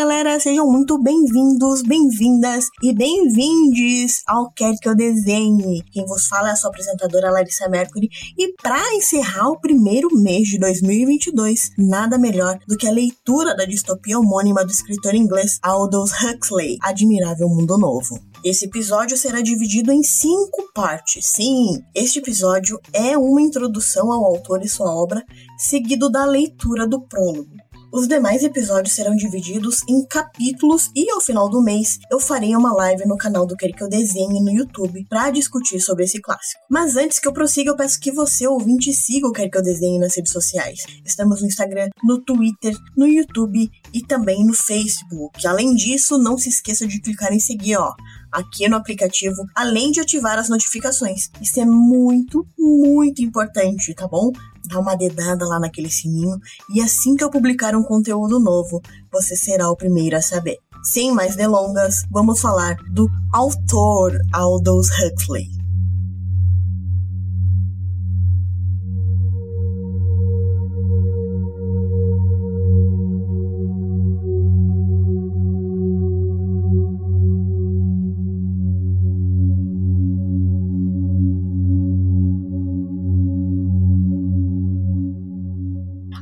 galera, sejam muito bem-vindos, bem-vindas e bem-vindes ao Quer Que Eu Desenhe. Quem vos fala é a sua apresentadora Larissa Mercury e para encerrar o primeiro mês de 2022, nada melhor do que a leitura da distopia homônima do escritor inglês Aldous Huxley, Admirável Mundo Novo. Esse episódio será dividido em cinco partes. Sim, este episódio é uma introdução ao autor e sua obra, seguido da leitura do prólogo. Os demais episódios serão divididos em capítulos e ao final do mês eu farei uma live no canal do Quer Que Eu Desenhe no YouTube para discutir sobre esse clássico. Mas antes que eu prossiga, eu peço que você, ouvinte, siga o Quer Que Eu Desenhe nas redes sociais. Estamos no Instagram, no Twitter, no YouTube e também no Facebook. Além disso, não se esqueça de clicar em seguir, ó aqui no aplicativo, além de ativar as notificações. Isso é muito, muito importante, tá bom? dá uma dedada lá naquele sininho e assim que eu publicar um conteúdo novo, você será o primeiro a saber. Sem mais delongas, vamos falar do autor Aldous Huxley.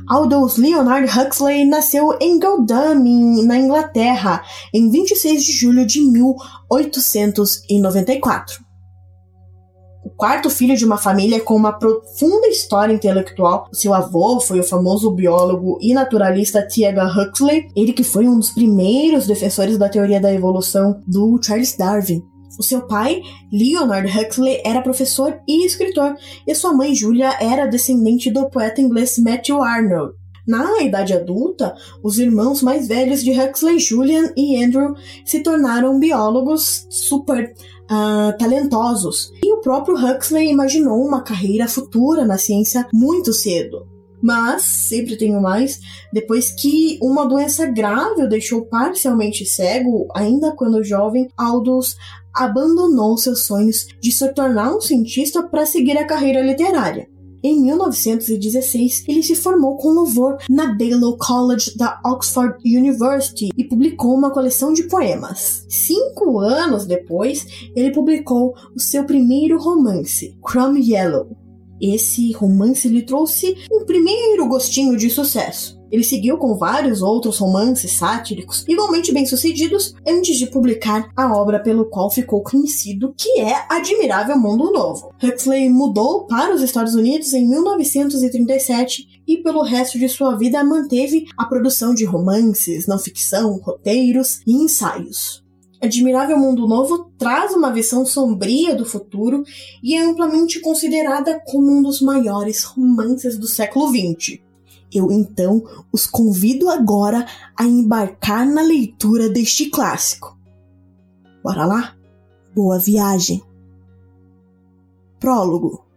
Aldous Leonard Huxley nasceu em Godalming, na Inglaterra, em 26 de julho de 1894. O quarto filho de uma família com uma profunda história intelectual, seu avô foi o famoso biólogo e naturalista T.H. Huxley, ele que foi um dos primeiros defensores da teoria da evolução do Charles Darwin. O seu pai, Leonard Huxley, era professor e escritor, e sua mãe, Julia, era descendente do poeta inglês Matthew Arnold. Na idade adulta, os irmãos mais velhos de Huxley, Julian e Andrew, se tornaram biólogos super uh, talentosos. E o próprio Huxley imaginou uma carreira futura na ciência muito cedo. Mas, sempre tenho mais, depois que uma doença grave o deixou parcialmente cego, ainda quando jovem, Aldous abandonou seus sonhos de se tornar um cientista para seguir a carreira literária. Em 1916, ele se formou com louvor na Balliol College da Oxford University e publicou uma coleção de poemas. Cinco anos depois, ele publicou o seu primeiro romance, Crumb Yellow. Esse romance lhe trouxe um primeiro gostinho de sucesso. Ele seguiu com vários outros romances sátíricos igualmente bem-sucedidos antes de publicar a obra pelo qual ficou conhecido, que é Admirável Mundo Novo. Huxley mudou para os Estados Unidos em 1937 e pelo resto de sua vida manteve a produção de romances, não ficção, roteiros e ensaios. Admirável Mundo Novo traz uma visão sombria do futuro e é amplamente considerada como um dos maiores romances do século XX. Eu então os convido agora a embarcar na leitura deste clássico. Bora lá? Boa viagem! Prólogo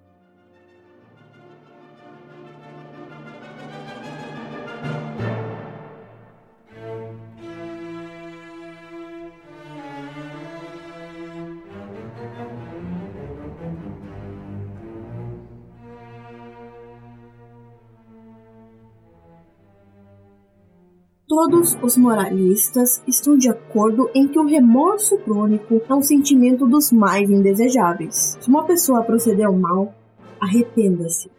Todos os moralistas estão de acordo em que o remorso crônico é um sentimento dos mais indesejáveis. Se uma pessoa proceder mal, arrependa-se.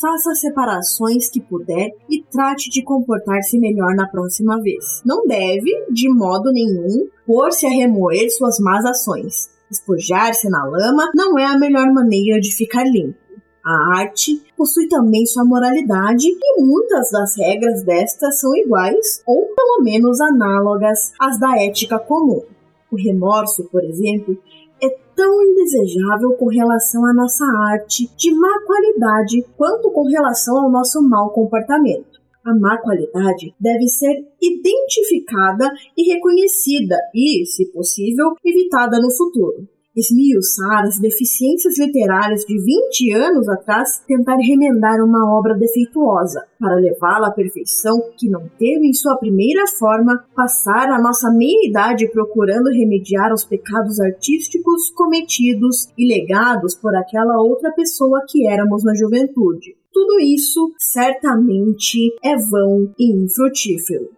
Faça as separações que puder e trate de comportar-se melhor na próxima vez. Não deve, de modo nenhum, pôr-se a remoer suas más ações. Espojar-se na lama não é a melhor maneira de ficar limpo. A arte possui também sua moralidade e muitas das regras desta são iguais ou pelo menos análogas às da ética comum. O remorso, por exemplo, é tão indesejável com relação à nossa arte de má qualidade quanto com relação ao nosso mau comportamento. A má qualidade deve ser identificada e reconhecida e, se possível, evitada no futuro esmiuçar as deficiências literárias de 20 anos atrás, tentar remendar uma obra defeituosa, para levá-la à perfeição que não teve em sua primeira forma, passar a nossa meia-idade procurando remediar os pecados artísticos cometidos e legados por aquela outra pessoa que éramos na juventude. Tudo isso certamente é vão e infrutífero.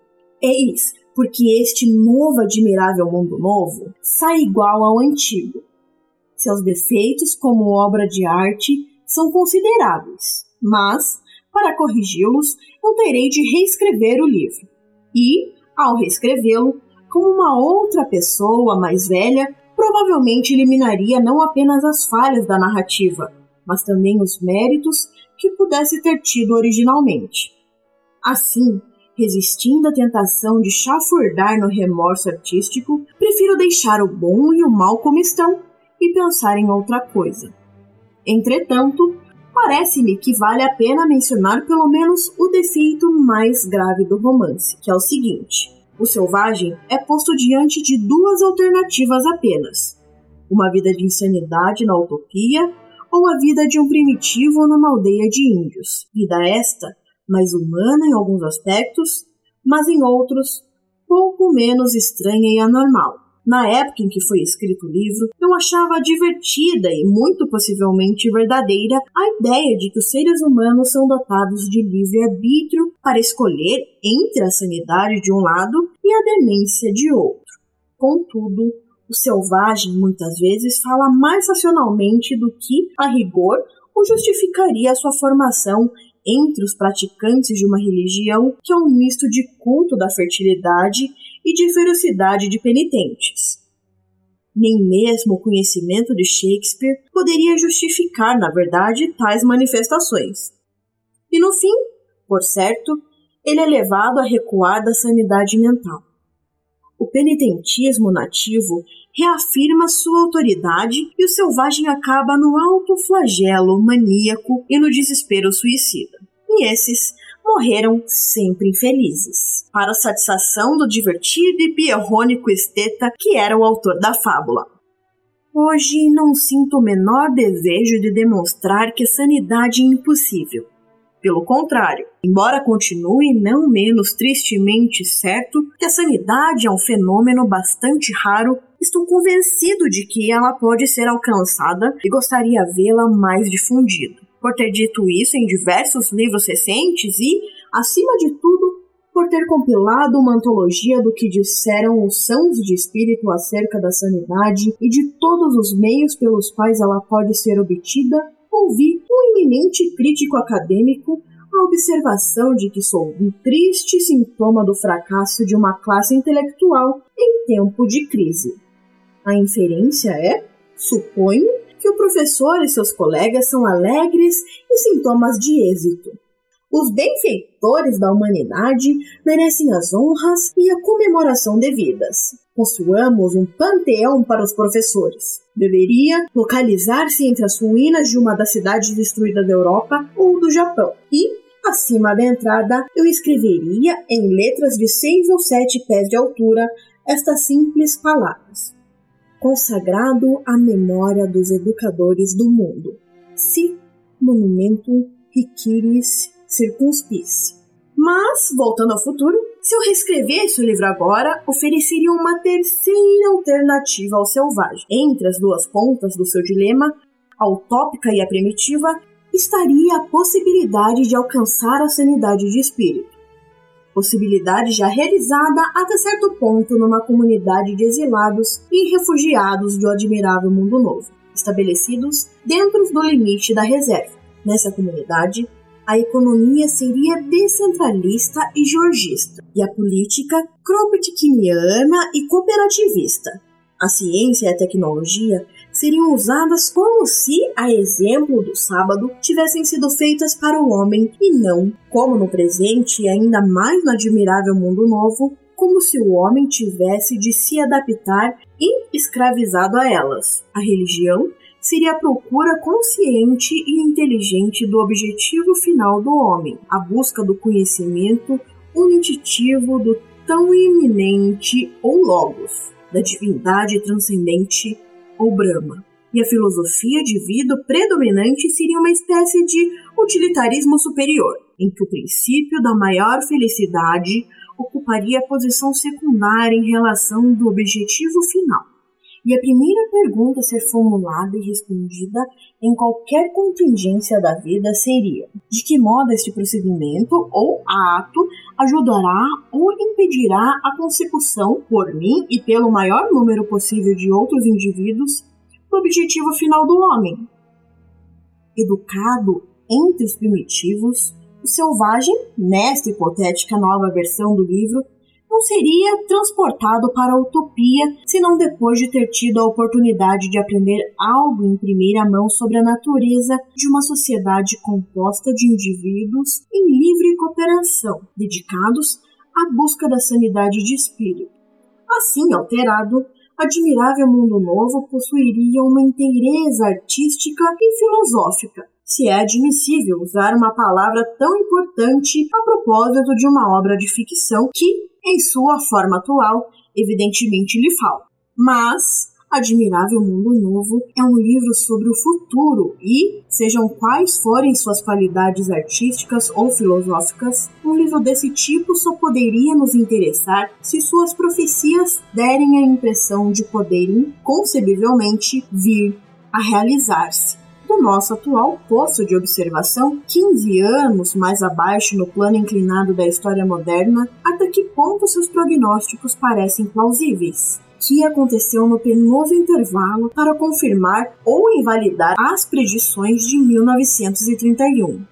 Eis porque este novo admirável mundo novo sai igual ao antigo. Seus defeitos como obra de arte são consideráveis, mas, para corrigi-los, eu terei de reescrever o livro. E, ao reescrevê-lo, como uma outra pessoa mais velha, provavelmente eliminaria não apenas as falhas da narrativa, mas também os méritos que pudesse ter tido originalmente. Assim, resistindo à tentação de chafurdar no remorso artístico, prefiro deixar o bom e o mal como estão e pensar em outra coisa. Entretanto, parece-me que vale a pena mencionar pelo menos o defeito mais grave do romance, que é o seguinte: o selvagem é posto diante de duas alternativas apenas: uma vida de insanidade na utopia ou a vida de um primitivo numa aldeia de índios. Vida esta mais humana em alguns aspectos, mas em outros pouco menos estranha e anormal. Na época em que foi escrito o livro, eu achava divertida e muito possivelmente verdadeira a ideia de que os seres humanos são dotados de livre-arbítrio para escolher entre a sanidade de um lado e a demência de outro. Contudo, o selvagem muitas vezes fala mais racionalmente do que, a rigor, o justificaria a sua formação entre os praticantes de uma religião que é um misto de culto da fertilidade e de ferocidade de penitentes. Nem mesmo o conhecimento de Shakespeare poderia justificar, na verdade, tais manifestações. E no fim, por certo, ele é levado a recuar da sanidade mental. O penitentismo nativo reafirma sua autoridade e o selvagem acaba no alto flagelo maníaco e no desespero suicida. E esses morreram sempre infelizes, para a satisfação do divertido e pierrônico esteta que era o autor da fábula. Hoje não sinto o menor desejo de demonstrar que a sanidade é impossível. Pelo contrário, embora continue não menos tristemente certo que a sanidade é um fenômeno bastante raro, estou convencido de que ela pode ser alcançada e gostaria vê-la mais difundida. Por ter dito isso em diversos livros recentes e, acima de tudo, por ter compilado uma antologia do que disseram os sãos de espírito acerca da sanidade e de todos os meios pelos quais ela pode ser obtida, ouvi um eminente crítico acadêmico a observação de que sou um triste sintoma do fracasso de uma classe intelectual em tempo de crise. A inferência é, suponho, que o professor e seus colegas são alegres e sintomas de êxito. Os benfeitores da humanidade merecem as honras e a comemoração devidas. Construamos um panteão para os professores. Deveria localizar-se entre as ruínas de uma das cidades destruídas da Europa ou do Japão. E, acima da entrada, eu escreveria, em letras de seis ou sete pés de altura, estas simples palavras: Consagrado à memória dos educadores do mundo. Si monumentum riquiris circunspice. Mas, voltando ao futuro, se eu reescrevesse o livro agora, ofereceria uma terceira alternativa ao selvagem. Entre as duas pontas do seu dilema, a utópica e a primitiva, estaria a possibilidade de alcançar a sanidade de espírito. Possibilidade já realizada até certo ponto numa comunidade de exilados e refugiados do admirável mundo novo, estabelecidos dentro do limite da reserva. Nessa comunidade, a economia seria descentralista e georgista, e a política kropotkiana e cooperativista. A ciência e a tecnologia seriam usadas como se, a exemplo do sábado, tivessem sido feitas para o homem e não, como no presente e ainda mais no admirável mundo novo, como se o homem tivesse de se adaptar e escravizado a elas. A religião seria a procura consciente e inteligente do objetivo final do homem, a busca do conhecimento unititivo do tão iminente ou logos, da divindade transcendente ou Brahma. E a filosofia de vida predominante seria uma espécie de utilitarismo superior, em que o princípio da maior felicidade ocuparia a posição secundária em relação do objetivo final E a primeira pergunta a ser formulada e respondida em qualquer contingência da vida seria: de que modo este procedimento ou ato ajudará ou impedirá a consecução, por mim e pelo maior número possível de outros indivíduos, do objetivo final do homem? Educado entre os primitivos, o selvagem, nesta hipotética nova versão do livro, não seria transportado para a utopia senão depois de ter tido a oportunidade de aprender algo em primeira mão sobre a natureza de uma sociedade composta de indivíduos em livre cooperação, dedicados à busca da sanidade de espírito. Assim alterado, Admirável Mundo Novo possuiria uma inteireza artística e filosófica, se é admissível usar uma palavra tão importante a propósito de uma obra de ficção que, em sua forma atual, evidentemente lhe falta. Mas Admirável Mundo Novo é um livro sobre o futuro e, sejam quais forem suas qualidades artísticas ou filosóficas, um livro desse tipo só poderia nos interessar se suas profecias derem a impressão de poderem, concebivelmente, vir a realizar-se do nosso atual posto de observação, 15 anos mais abaixo no plano inclinado da história moderna, até que ponto seus prognósticos parecem plausíveis que aconteceu no penoso intervalo para confirmar ou invalidar as predições de 1931.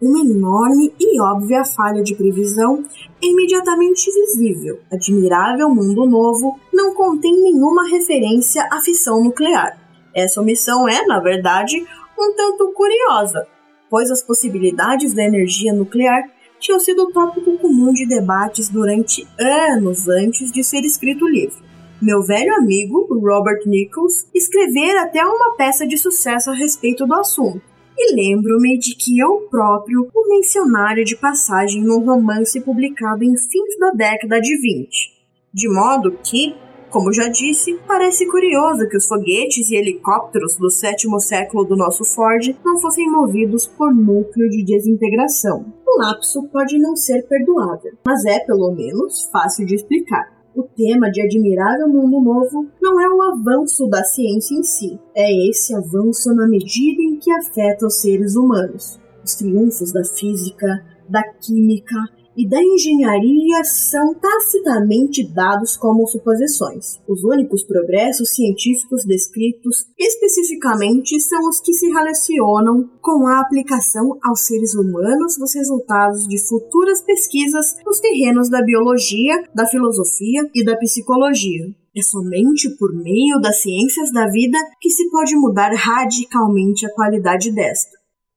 Uma enorme e óbvia falha de previsão é imediatamente visível. Admirável Mundo Novo não contém nenhuma referência à fissão nuclear. Essa omissão é, na verdade, um tanto curiosa, pois as possibilidades da energia nuclear tinham sido tópico comum de debates durante anos antes de ser escrito o livro. Meu velho amigo, Robert Nichols, escrevera até uma peça de sucesso a respeito do assunto. E lembro-me de que eu próprio o mencionara de passagem num romance publicado em fins da década de 20. De modo que, como já disse, parece curioso que os foguetes e helicópteros do sétimo século do nosso Ford não fossem movidos por núcleo de desintegração. O lapso pode não ser perdoável, mas é pelo menos fácil de explicar. O tema de Admirável Mundo Novo não é o avanço da ciência em si, é esse avanço na medida em que afeta os seres humanos. Os triunfos da física, da química e da engenharia são tacitamente dados como suposições. Os únicos progressos científicos descritos especificamente são os que se relacionam com a aplicação aos seres humanos dos resultados de futuras pesquisas nos terrenos da biologia, da filosofia e da psicologia. É somente por meio das ciências da vida que se pode mudar radicalmente a qualidade desta.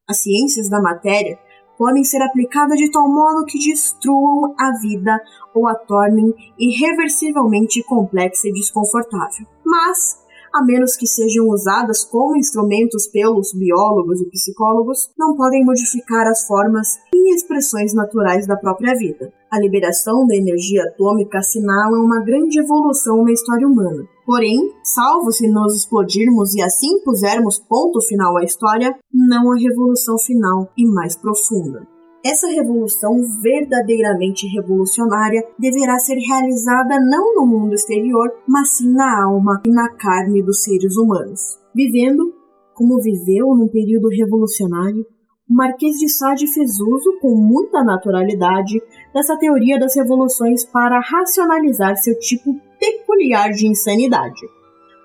As ciências da matéria podem ser aplicadas de tal modo que destruam a vida ou a tornem irreversivelmente complexa e desconfortável. Mas, a menos que sejam usadas como instrumentos pelos biólogos e psicólogos, não podem modificar as formas e expressões naturais da própria vida. A liberação da energia atômica assinala uma grande evolução na história humana. Porém, salvo se nos explodirmos e assim pusermos ponto final à história, não a revolução final e mais profunda. Essa revolução verdadeiramente revolucionária deverá ser realizada não no mundo exterior, mas sim na alma e na carne dos seres humanos. Vivendo como viveu num período revolucionário, o Marquês de Sade fez uso, com muita naturalidade, dessa teoria das revoluções para racionalizar seu tipo peculiar de insanidade.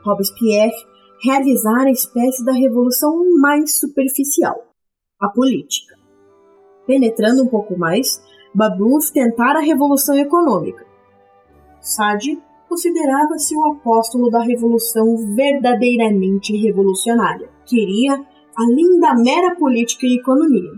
Robespierre realizara a espécie da revolução mais superficial, a política. Penetrando um pouco mais, Babeuf tentara a revolução econômica. Sade considerava-se o apóstolo da revolução verdadeiramente revolucionária. Queria, além da mera política e economia,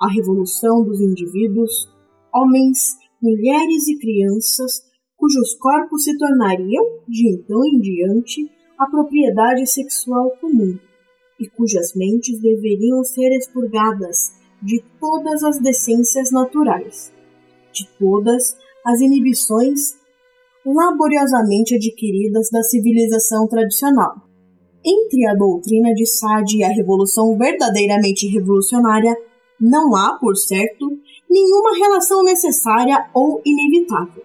a revolução dos indivíduos, homens, mulheres e crianças, cujos corpos se tornariam, de então em diante, a propriedade sexual comum, e cujas mentes deveriam ser expurgadas de todas as decências naturais, de todas as inibições laboriosamente adquiridas da civilização tradicional. Entre a doutrina de Sade e a revolução verdadeiramente revolucionária, não há, por certo, nenhuma relação necessária ou inevitável.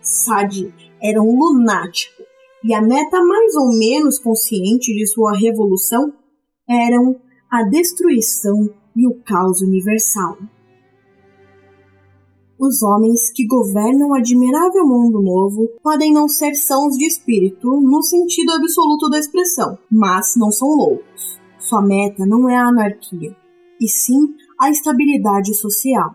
Sade era um lunático e a meta mais ou menos consciente de sua revolução eram a destruição e o caos universal. Os homens que governam o admirável mundo novo podem não ser sãos de espírito no sentido absoluto da expressão, mas não são loucos. Sua meta não é a anarquia, e sim a estabilidade social.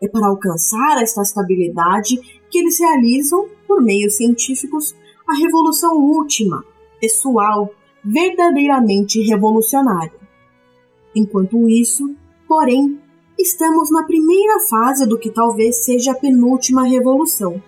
É para alcançar esta estabilidade que eles realizam, por meios científicos, a revolução última, pessoal, verdadeiramente revolucionária. Enquanto isso, porém, estamos na primeira fase do que talvez seja a penúltima revolução.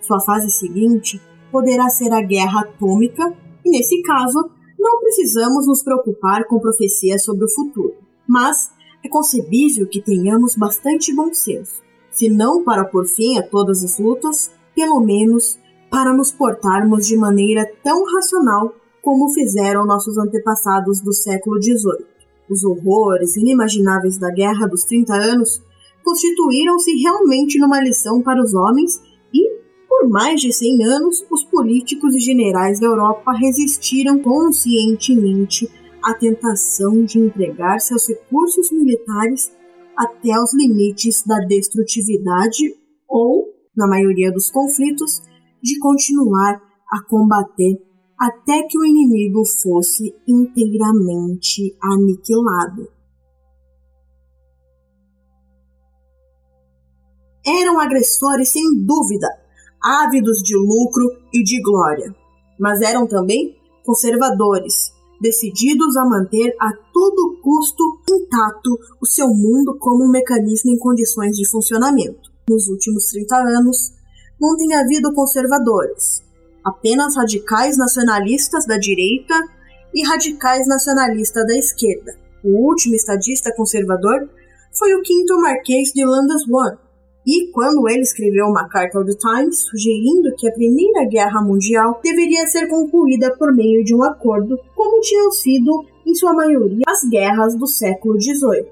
Sua fase seguinte poderá ser a guerra atômica, e nesse caso, não precisamos nos preocupar com profecias sobre o futuro. Mas é concebível que tenhamos bastante bom senso, se não para pôr fim a todas as lutas, pelo menos para nos portarmos de maneira tão racional como fizeram nossos antepassados do século XVIII. Os horrores inimagináveis da Guerra dos 30 Anos constituíram-se realmente numa lição para os homens e, por mais de 100 anos, os políticos e generais da Europa resistiram conscientemente à tentação de entregar seus recursos militares até os limites da destrutividade ou, na maioria dos conflitos, de continuar a combater até que o inimigo fosse inteiramente aniquilado. Eram agressores sem dúvida, ávidos de lucro e de glória, mas eram também conservadores, decididos a manter a todo custo intacto o seu mundo como um mecanismo em condições de funcionamento. Nos últimos 30 anos, não tem havido conservadores, apenas radicais nacionalistas da direita e radicais nacionalistas da esquerda. O último estadista conservador foi o quinto Marquês de Lindisfarne, e quando ele escreveu uma carta ao The Times sugerindo que a Primeira Guerra Mundial deveria ser concluída por meio de um acordo, como tinham sido, em sua maioria, as guerras do século XVIII.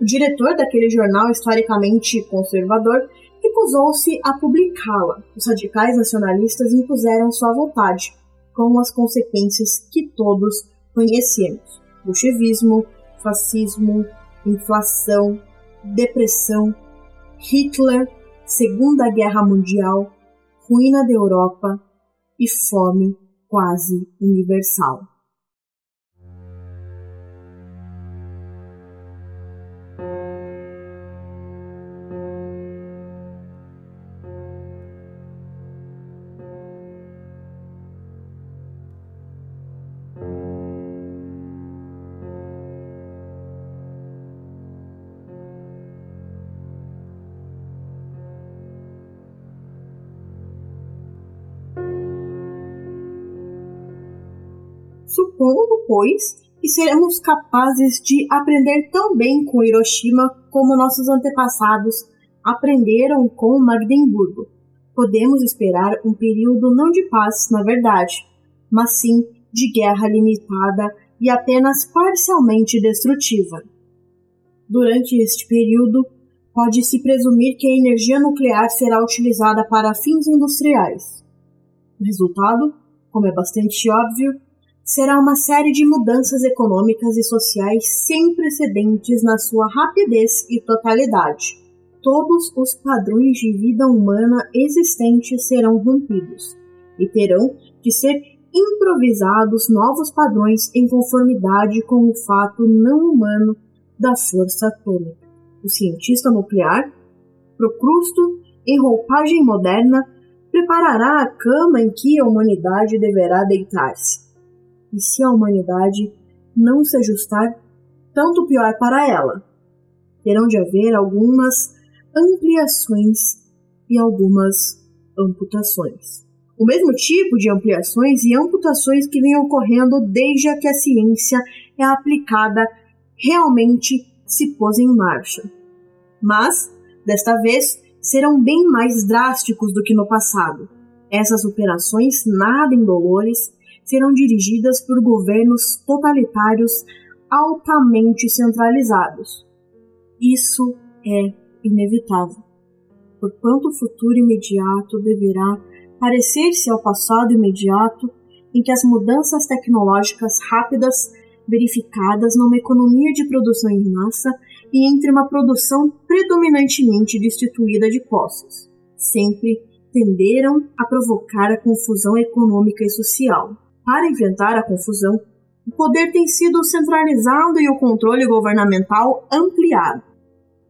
O diretor daquele jornal historicamente conservador recusou-se a publicá-la. Os radicais nacionalistas impuseram sua vontade, com as consequências que todos conhecemos: bolchevismo, fascismo, inflação, depressão, Hitler, Segunda Guerra Mundial, ruína da Europa e fome quase universal. Pois, que seremos capazes de aprender tão bem com Hiroshima como nossos antepassados aprenderam com Magdeburgo. Podemos esperar um período não de paz, na verdade, mas sim de guerra limitada e apenas parcialmente destrutiva. Durante este período, pode-se presumir que a energia nuclear será utilizada para fins industriais. O resultado, como é bastante óbvio, será uma série de mudanças econômicas e sociais sem precedentes na sua rapidez e totalidade. Todos os padrões de vida humana existentes serão rompidos e terão de ser improvisados novos padrões em conformidade com o fato não humano da força atômica. O cientista nuclear, Procrusto, em roupagem moderna, preparará a cama em que a humanidade deverá deitar-se e se a humanidade não se ajustar, tanto pior para ela. Terão de haver algumas ampliações e algumas amputações. O mesmo tipo de ampliações e amputações que vem ocorrendo desde que a ciência é aplicada realmente se pôs em marcha. Mas, desta vez, serão bem mais drásticos do que no passado. Essas operações nada indolores serão dirigidas por governos totalitários altamente centralizados. Isso é inevitável, porquanto o futuro imediato deverá parecer-se ao passado imediato em que as mudanças tecnológicas rápidas verificadas numa economia de produção em massa e entre uma produção predominantemente destituída de posses, sempre tenderam a provocar a confusão econômica e social. Para enfrentar a confusão, o poder tem sido centralizado e o controle governamental ampliado.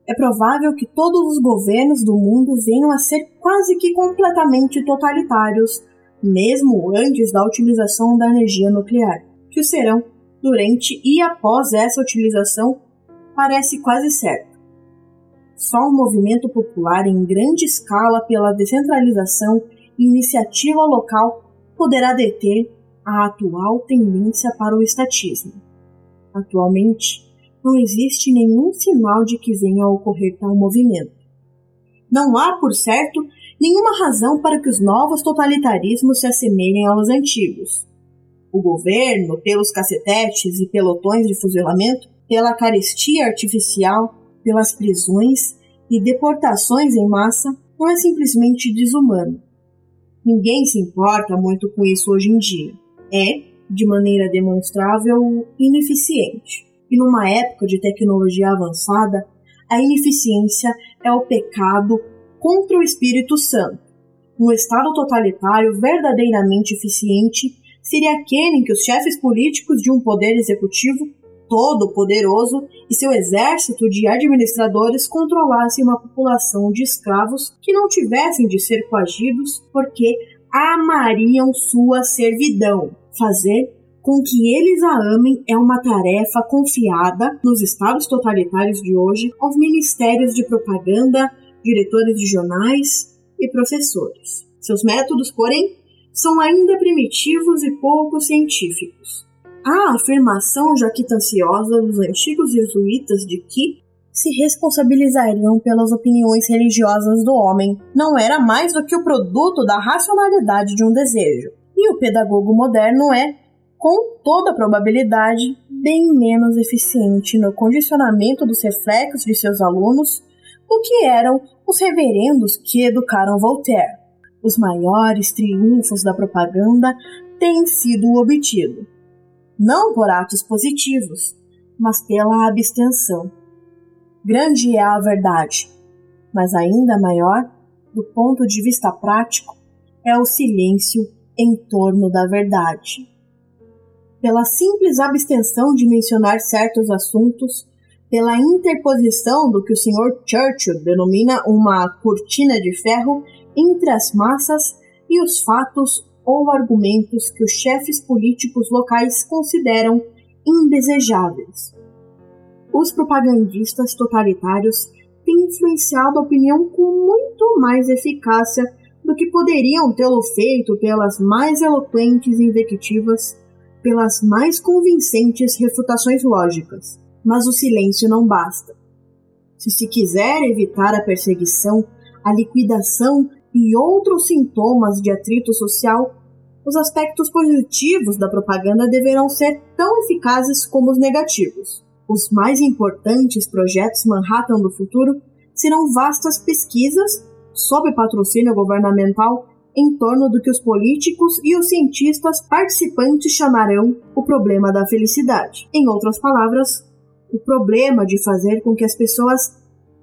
É provável que todos os governos do mundo venham a ser quase que completamente totalitários, mesmo antes da utilização da energia nuclear, que o serão durante e após essa utilização parece quase certo. Só um movimento popular em grande escala pela descentralização e iniciativa local poderá deter a atual tendência para o estatismo. Atualmente, não existe nenhum sinal de que venha a ocorrer tal movimento. Não há, por certo, nenhuma razão para que os novos totalitarismos se assemelhem aos antigos. O governo, pelos cacetetes e pelotões de fuzilamento, pela carestia artificial, pelas prisões e deportações em massa, não é simplesmente desumano. Ninguém se importa muito com isso hoje em dia. É, de maneira demonstrável, ineficiente. E numa época de tecnologia avançada, a ineficiência é o pecado contra o Espírito Santo. Um Estado totalitário verdadeiramente eficiente seria aquele em que os chefes políticos de um poder executivo todo poderoso e seu exército de administradores controlassem uma população de escravos que não tivessem de ser coagidos porque amariam sua servidão. Fazer com que eles a amem é uma tarefa confiada nos estados totalitários de hoje aos ministérios de propaganda, diretores de jornais e professores. Seus métodos, porém, são ainda primitivos e pouco científicos. A afirmação jactanciosa dos antigos jesuítas de que se responsabilizariam pelas opiniões religiosas do homem não era mais do que o produto da racionalidade de um desejo. E o pedagogo moderno é, com toda probabilidade, bem menos eficiente no condicionamento dos reflexos de seus alunos do que eram os reverendos que educaram Voltaire. Os maiores triunfos da propaganda têm sido obtidos, não por atos positivos, mas pela abstenção. Grande é a verdade, mas ainda maior, do ponto de vista prático, é o silêncio em torno da verdade pela simples abstenção de mencionar certos assuntos, pela interposição do que o Sr. Churchill denomina uma cortina de ferro entre as massas e os fatos ou argumentos que os chefes políticos locais consideram indesejáveis. Os propagandistas totalitários têm influenciado a opinião com muito mais eficácia do que poderiam tê-lo feito pelas mais eloquentes invectivas pelas mais convincentes refutações lógicas, mas o silêncio não basta. Se se quiser evitar a perseguição, a liquidação e outros sintomas de atrito social, os aspectos positivos da propaganda deverão ser tão eficazes como os negativos. Os mais importantes projetos Manhattan do futuro serão vastas pesquisas, sob patrocínio governamental, em torno do que os políticos e os cientistas participantes chamarão o problema da felicidade. Em outras palavras, o problema de fazer com que as pessoas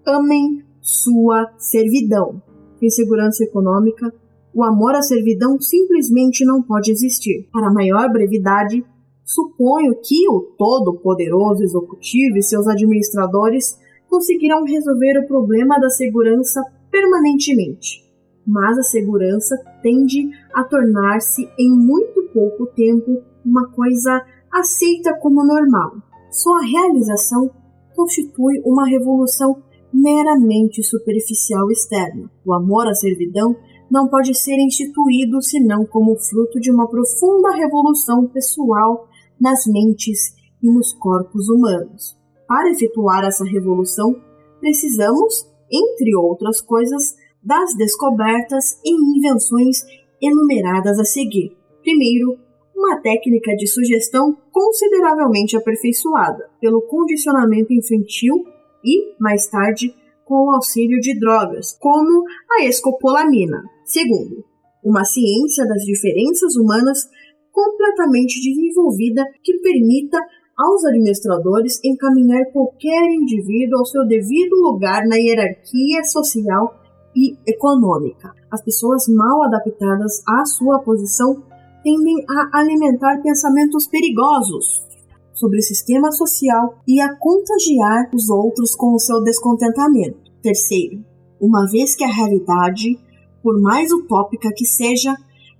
amem sua servidão. Sem segurança econômica, o amor à servidão simplesmente não pode existir. Para maior brevidade, suponho que o todo-poderoso executivo e seus administradores conseguirão resolver o problema da segurança permanentemente mas a segurança tende a tornar-se em muito pouco tempo uma coisa aceita como normal. Sua realização constitui uma revolução meramente superficial externa. O amor à servidão não pode ser instituído senão como fruto de uma profunda revolução pessoal nas mentes e nos corpos humanos. Para efetuar essa revolução, precisamos, entre outras coisas, das descobertas e invenções enumeradas a seguir. Primeiro, uma técnica de sugestão consideravelmente aperfeiçoada pelo condicionamento infantil e, mais tarde, com o auxílio de drogas, como a escopolamina. Segundo, uma ciência das diferenças humanas completamente desenvolvida que permita aos administradores encaminhar qualquer indivíduo ao seu devido lugar na hierarquia social e econômica. As pessoas mal adaptadas à sua posição tendem a alimentar pensamentos perigosos sobre o sistema social e a contagiar os outros com o seu descontentamento. Terceiro, uma vez que a realidade, por mais utópica que seja,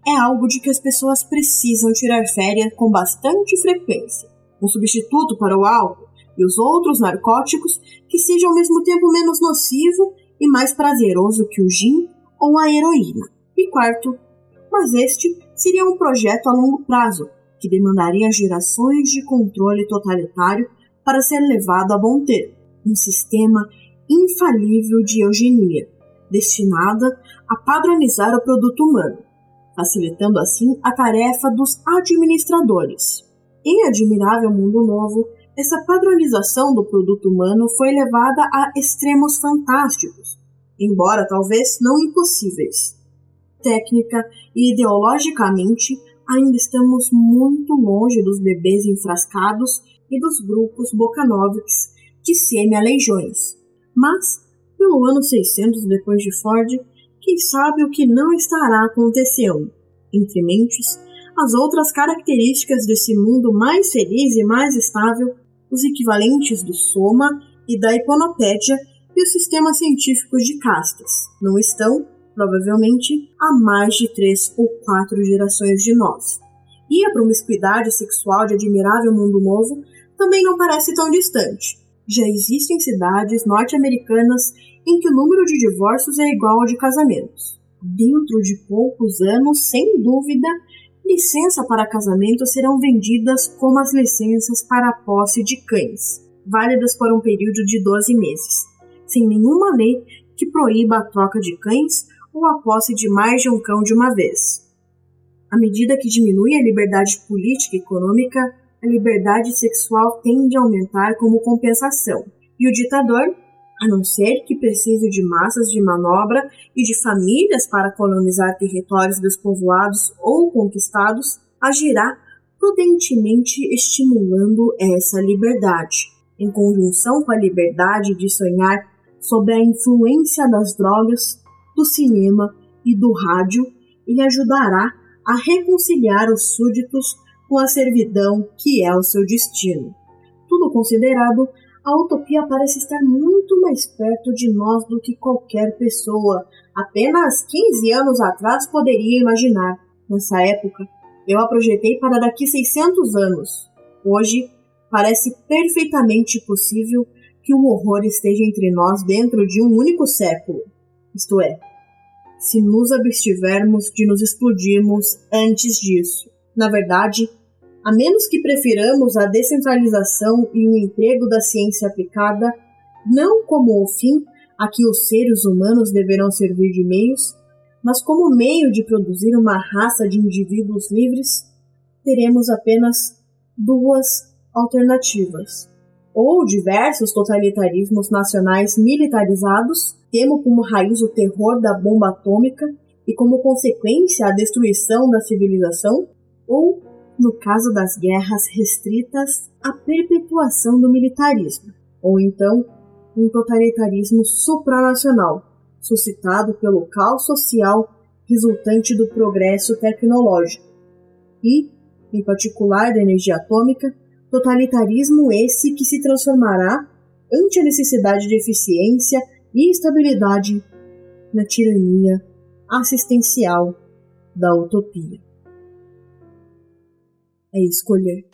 é algo de que as pessoas precisam tirar férias com bastante frequência. Um substituto para o álcool e os outros narcóticos que seja ao mesmo tempo menos nocivo e mais prazeroso que o gin ou a heroína. E quarto, mas este seria um projeto a longo prazo, que demandaria gerações de controle totalitário para ser levado a bom termo. Um sistema infalível de eugenia, destinada a padronizar o produto humano, facilitando assim a tarefa dos administradores. Em Admirável Mundo Novo, essa padronização do produto humano foi levada a extremos fantásticos, embora talvez não impossíveis. Técnica e ideologicamente, ainda estamos muito longe dos bebês enfrascados e dos grupos Bocanovics de semi-aleijões. Mas, pelo ano 600 depois de Ford, quem sabe o que não estará acontecendo? Entre mentes, as outras características desse mundo mais feliz e mais estável, os equivalentes do Soma e da Hiponopédia e os sistemas científicos de castas, não estão, provavelmente, há mais de três ou quatro gerações de nós. E a promiscuidade sexual de Admirável Mundo Novo também não parece tão distante. Já existem cidades norte-americanas em que o número de divórcios é igual ao de casamentos. Dentro de poucos anos, sem dúvida, licença para casamento serão vendidas como as licenças para a posse de cães, válidas por um período de 12 meses, sem nenhuma lei que proíba a troca de cães ou a posse de mais de um cão de uma vez. À medida que diminui a liberdade política e econômica, a liberdade sexual tende a aumentar como compensação, e o ditador, a não ser que precise de massas de manobra e de famílias para colonizar territórios despovoados ou conquistados, agirá prudentemente estimulando essa liberdade, em conjunção com a liberdade de sonhar sob a influência das drogas, do cinema e do rádio, ele ajudará a reconciliar os súditos com a servidão que é o seu destino. Tudo considerado, a utopia parece estar muito mais perto de nós do que qualquer pessoa, apenas 15 anos atrás, poderia imaginar. Nessa época, eu a projetei para daqui 600 anos. Hoje, parece perfeitamente possível que o horror esteja entre nós dentro de um único século. Isto é, se nos abstivermos de nos explodirmos antes disso. Na verdade, a menos que prefiramos a descentralização e o emprego da ciência aplicada, não como o fim a que os seres humanos deverão servir de meios, mas como meio de produzir uma raça de indivíduos livres, teremos apenas duas alternativas. Ou diversos totalitarismos nacionais militarizados, temo como raiz o terror da bomba atômica e como consequência a destruição da civilização, ou no caso das guerras restritas, a perpetuação do militarismo, ou então um totalitarismo supranacional, suscitado pelo caos social resultante do progresso tecnológico, e, em particular da energia atômica, totalitarismo esse que se transformará, ante a necessidade de eficiência e estabilidade, na tirania assistencial da utopia é escolher.